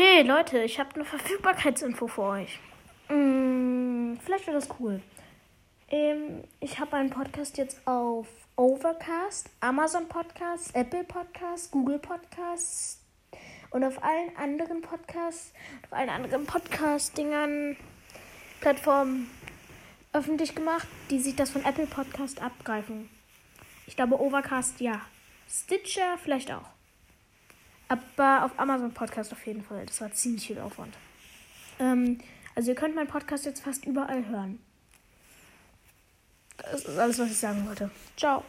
Okay, Leute, ich habe eine Verfügbarkeitsinfo für euch. Hm, vielleicht wird das cool. Ähm, ich habe einen Podcast jetzt auf Overcast, Amazon Podcasts, Apple Podcasts, Google Podcasts und auf allen anderen Podcasts, auf allen anderen Podcast-Dingern, Plattformen öffentlich gemacht, die sich das von Apple Podcast abgreifen. Ich glaube Overcast ja. Stitcher vielleicht auch. Aber auf Amazon Podcast auf jeden Fall. Das war ziemlich viel Aufwand. Ähm, also ihr könnt meinen Podcast jetzt fast überall hören. Das ist alles, was ich sagen wollte. Ciao.